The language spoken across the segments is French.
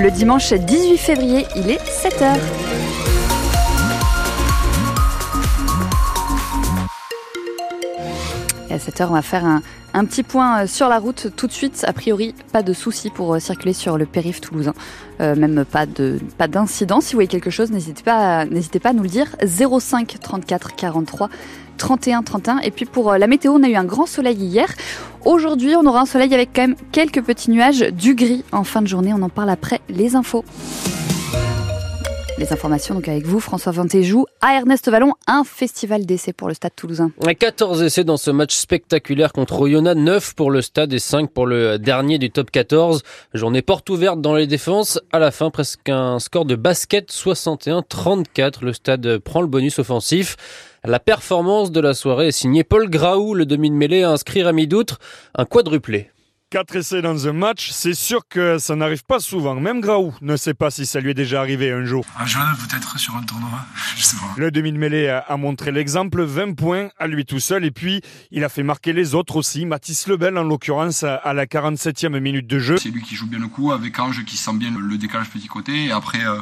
Le dimanche 18 février, il est 7h. Et à 7h, on va faire un, un, petit point euh, sur la route tout de suite. A priori, pas de soucis pour euh, circuler sur le périph' toulousain. Euh, même pas de pas d'incident. Si vous voyez quelque chose, n'hésitez pas, n'hésitez pas à nous le dire. 05 34 43 31 31. Et puis pour la météo, on a eu un grand soleil hier. Aujourd'hui, on aura un soleil avec quand même quelques petits nuages, du gris en fin de journée. On en parle après les infos. Les informations donc avec vous, François Ventéjou, à Ernest Vallon, un festival d'essais pour le Stade toulousain. 14 essais dans ce match spectaculaire contre Oyonnax, 9 pour le Stade et 5 pour le dernier du top 14. Journée porte ouverte dans les défenses. À la fin, presque un score de basket 61-34. Le Stade prend le bonus offensif. La performance de la soirée est signée Paul Graou, le demi-mêlée a inscrit à mi-doutre un quadruplé. Quatre essais dans un match, c'est sûr que ça n'arrive pas souvent. Même Graou ne sait pas si ça lui est déjà arrivé un jour. Un jeune, peut-être sur un tournoi, je sais pas. Le demi de mêlée a montré l'exemple, 20 points à lui tout seul. Et puis, il a fait marquer les autres aussi. Mathis Lebel, en l'occurrence, à la 47e minute de jeu. C'est lui qui joue bien le coup, avec Ange qui sent bien le décalage petit côté. Et après, euh,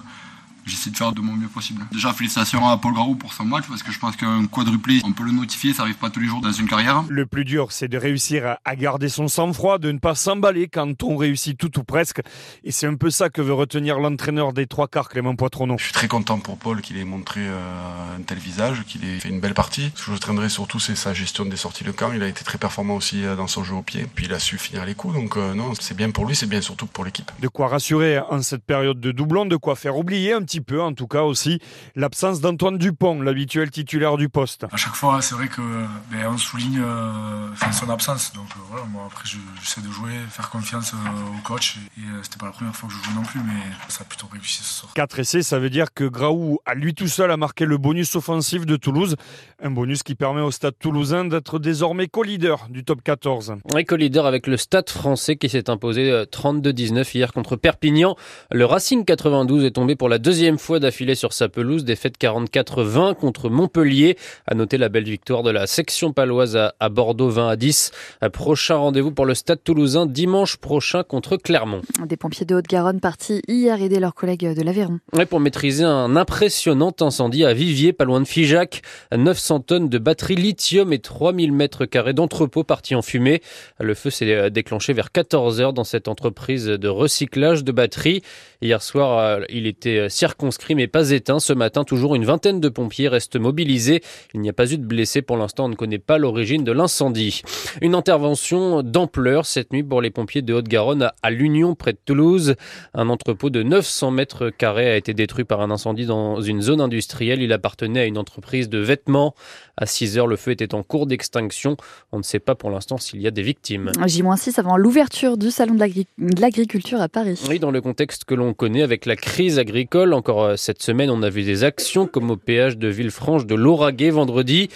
j'essaie de faire de mon mieux possible. Déjà, félicitations à Paul Garou pour son match, parce que je pense qu'un quadruplé, on peut le notifier, ça arrive pas tous les jours dans une carrière. Le plus dur, c'est de réussir à garder son sang-froid, de ne pas s'emballer quand on réussit tout ou presque. Et c'est un peu ça que veut retenir l'entraîneur des trois quarts, Clément Poitronneau. Je suis très content pour Paul qu'il ait montré euh, un tel visage, qu'il ait fait une belle partie. Ce que je traînerai surtout, c'est sa gestion des sorties de camp. Il a été très performant aussi euh, dans son jeu au pied. Puis il a su finir les coups. Donc euh, non, c'est bien pour lui, c'est bien surtout pour l'équipe. De quoi rassurer en cette période de doublon, de quoi faire oublier un petit peu, en tout cas aussi l'absence d'Antoine Dupont, l'habituel titulaire du poste. À chaque fois, c'est vrai que ben, on souligne euh, son absence. Donc euh, voilà, moi après j'essaie de jouer, faire confiance euh, au coach. Et, et c'était pas la première fois que je joue non plus, mais ça a plutôt réussi ce soir. 4 essais, ça veut dire que Graou, à lui tout seul, a marqué le bonus offensif de Toulouse. Un bonus qui permet au stade toulousain d'être désormais co-leader du top 14. Oui, co-leader avec le stade français qui s'est imposé 32-19 hier contre Perpignan. Le Racing 92 est tombé pour la deuxième fois d'affilée sur sa pelouse, défaite 44-20 contre Montpellier. À noter la belle victoire de la section paloise à, Bordeaux 20 à 10. Prochain rendez-vous pour le Stade toulousain dimanche prochain contre Clermont. Des pompiers de Haute-Garonne partis hier aider leurs collègues de l'Aveyron. Pour maîtriser un impressionnant incendie à Vivier, pas loin de Figeac. 900 tonnes de batterie lithium et 3000 mètres carrés d'entrepôt partis en fumée. Le feu s'est déclenché vers 14 heures dans cette entreprise de recyclage de batteries. Hier soir, il était circonscrit mais pas éteint. Ce matin, toujours une vingtaine de pompiers restent mobilisés. Il n'y a pas eu de blessés. Pour l'instant, on ne connaît pas l'origine de l'incendie. Une intervention d'ampleur cette nuit pour les pompiers de Haute-Garonne à l'Union, près de Toulouse. Un entrepôt de 900 mètres carrés a été détruit par un incendie dans une zone industrielle. Il appartenait à une entreprise de vêtements. À 6 heures, le feu était en cours d'extinction. On ne sait pas pour l'instant s'il y a des victimes. J-6 avant l'ouverture du salon de l'agriculture à Paris. Oui, dans le contexte que l'on connaît avec la crise agricole. Encore cette semaine, on a vu des actions comme au péage de Villefranche de Lauragais vendredi.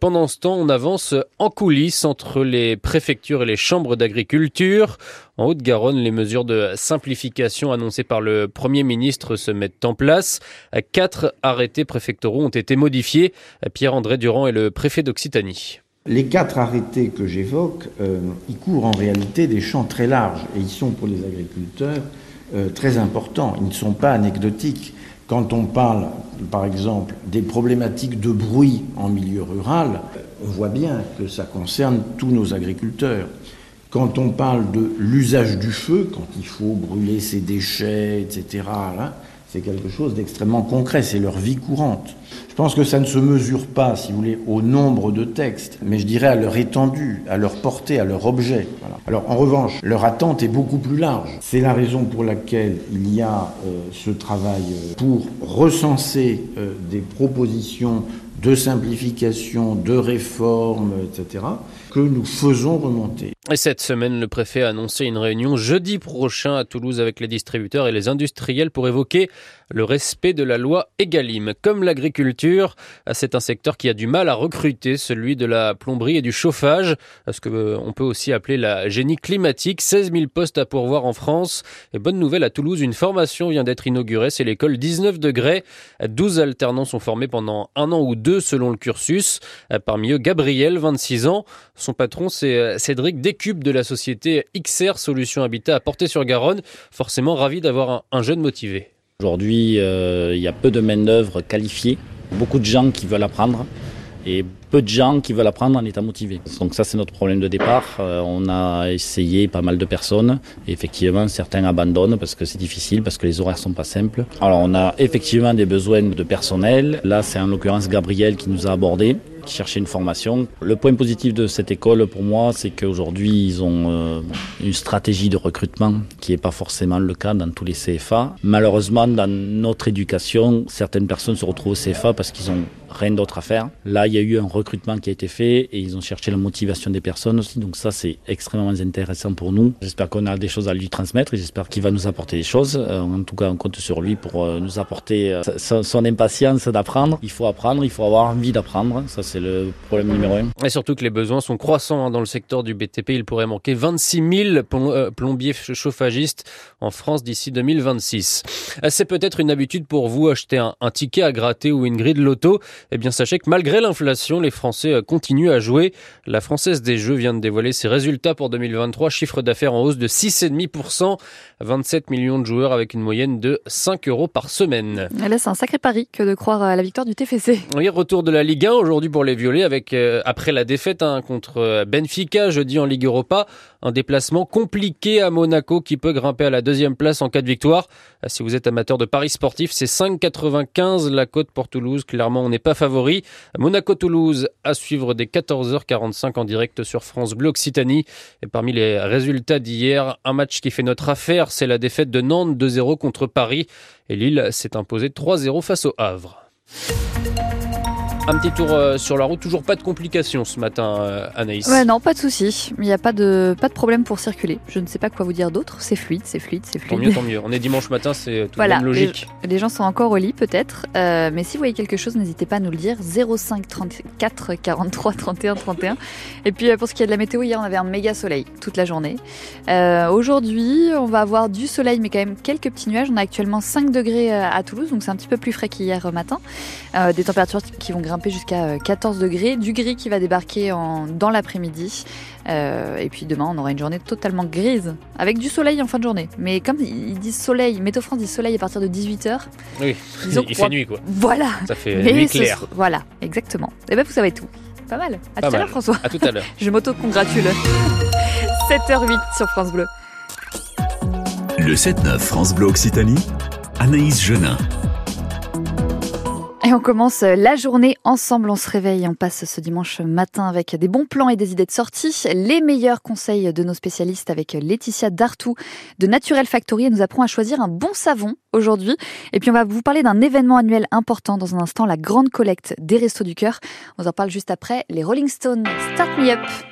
Pendant ce temps, on avance en coulisses entre les préfectures et les chambres d'agriculture. En Haute-Garonne, les mesures de simplification annoncées par le Premier ministre se mettent en place. Quatre arrêtés préfectoraux ont été modifiés. Pierre-André Durand est le préfet d'Occitanie. Les quatre arrêtés que j'évoque, euh, ils couvrent en réalité des champs très larges et ils sont pour les agriculteurs euh, très importants. Ils ne sont pas anecdotiques. Quand on parle, par exemple, des problématiques de bruit en milieu rural, on voit bien que ça concerne tous nos agriculteurs. Quand on parle de l'usage du feu, quand il faut brûler ses déchets, etc., là, c'est quelque chose d'extrêmement concret, c'est leur vie courante. Je pense que ça ne se mesure pas, si vous voulez, au nombre de textes, mais je dirais à leur étendue, à leur portée, à leur objet. Alors en revanche, leur attente est beaucoup plus large. C'est la raison pour laquelle il y a euh, ce travail euh, pour recenser euh, des propositions de simplification, de réforme, etc., que nous faisons remonter. Et cette semaine, le préfet a annoncé une réunion jeudi prochain à Toulouse avec les distributeurs et les industriels pour évoquer le respect de la loi Egalim. Comme l'agriculture, c'est un secteur qui a du mal à recruter, celui de la plomberie et du chauffage, ce que euh, on peut aussi appeler la génie climatique. 16 000 postes à pourvoir en France. Et bonne nouvelle à Toulouse, une formation vient d'être inaugurée, c'est l'école 19 degrés. 12 alternants sont formés pendant un an ou deux selon le cursus. Parmi eux, Gabriel, 26 ans. Son patron, c'est Cédric Descu de la société XR Solutions Habitat à Portée-sur-Garonne. Forcément ravi d'avoir un, jeune motivé. Aujourd'hui, euh, il y a peu de main-d'œuvre qualifiée, beaucoup de gens qui veulent apprendre et peu de gens qui veulent apprendre en état motivé. Donc ça c'est notre problème de départ. Euh, on a essayé pas mal de personnes. Et effectivement, certains abandonnent parce que c'est difficile, parce que les horaires sont pas simples. Alors on a effectivement des besoins de personnel. Là c'est en l'occurrence Gabriel qui nous a abordé qui cherchait une formation. Le point positif de cette école pour moi, c'est qu'aujourd'hui, ils ont euh, une stratégie de recrutement qui n'est pas forcément le cas dans tous les CFA. Malheureusement, dans notre éducation, certaines personnes se retrouvent au CFA parce qu'ils ont rien d'autre à faire. Là, il y a eu un recrutement qui a été fait et ils ont cherché la motivation des personnes aussi. Donc ça, c'est extrêmement intéressant pour nous. J'espère qu'on a des choses à lui transmettre et j'espère qu'il va nous apporter des choses. Euh, en tout cas, on compte sur lui pour euh, nous apporter euh, son, impatience d'apprendre. Il faut apprendre, il faut avoir envie d'apprendre. Ça, c'est le problème numéro un. Et surtout que les besoins sont croissants hein, dans le secteur du BTP. Il pourrait manquer 26 000 plombiers chauffagistes en France d'ici 2026. C'est peut-être une habitude pour vous acheter un, un ticket à gratter ou une grille de loto. Eh bien, sachez que malgré l'inflation, les Français euh, continuent à jouer. La Française des Jeux vient de dévoiler ses résultats pour 2023, chiffre d'affaires en hausse de 6,5%, 27 millions de joueurs avec une moyenne de 5 euros par semaine. Là, c'est un sacré pari que de croire à la victoire du TFC. Oui, retour de la Ligue 1 aujourd'hui pour les Violets avec euh, après la défaite hein, contre euh, Benfica jeudi en Ligue Europa, un déplacement compliqué à Monaco qui peut grimper à la deuxième place en cas de victoire. Si vous êtes amateur de paris sportifs, c'est 5,95 la cote pour Toulouse. Clairement, on n'est pas favori. Monaco-Toulouse à suivre dès 14h45 en direct sur France Bleu Occitanie. Et parmi les résultats d'hier, un match qui fait notre affaire, c'est la défaite de Nantes 2-0 contre Paris. Et Lille s'est imposé 3-0 face au Havre. Un petit tour euh, sur la route, toujours pas de complications ce matin, euh, Anaïs. Ouais, non, pas de souci. Il n'y a pas de, pas de problème pour circuler. Je ne sais pas quoi vous dire d'autre. C'est fluide, c'est fluide, c'est fluide. Tant mieux, tant mieux. On est dimanche matin, c'est tout voilà, logique. Les, gens sont encore au lit peut-être, euh, mais si vous voyez quelque chose, n'hésitez pas à nous le dire. 05 34 43 31 31. Et puis pour ce qui est de la météo, hier on avait un méga soleil toute la journée. Aujourd'hui, on va avoir du soleil, mais quand même quelques petits nuages. On a actuellement 5 degrés à Toulouse, donc c'est un petit peu plus frais qu'hier matin. des températures qui vont grimper jusqu'à 14 euh, degrés, du gris qui va débarquer en, dans l'après-midi. Euh, et puis demain, on aura une journée totalement grise, avec du soleil en fin de journée. Mais comme ils disent soleil, Météo France dit soleil à partir de 18h. Oui, il fait nuit quoi. Voilà. Ça fait nuit claire. voilà, exactement. Et eh bien vous savez tout. Pas mal. À tout à l'heure François. À tout à l'heure. Je m'auto-congratule. 7h08 sur France Bleu. Le 7-9 France Bleu Occitanie, Anaïs Genin. Et on commence la journée ensemble, on se réveille, on passe ce dimanche matin avec des bons plans et des idées de sortie, les meilleurs conseils de nos spécialistes avec Laetitia Dartou de Naturel Factory. Elle nous apprend à choisir un bon savon aujourd'hui. Et puis on va vous parler d'un événement annuel important dans un instant, la grande collecte des Restos du Cœur. On en parle juste après, les Rolling Stones, Start Me Up.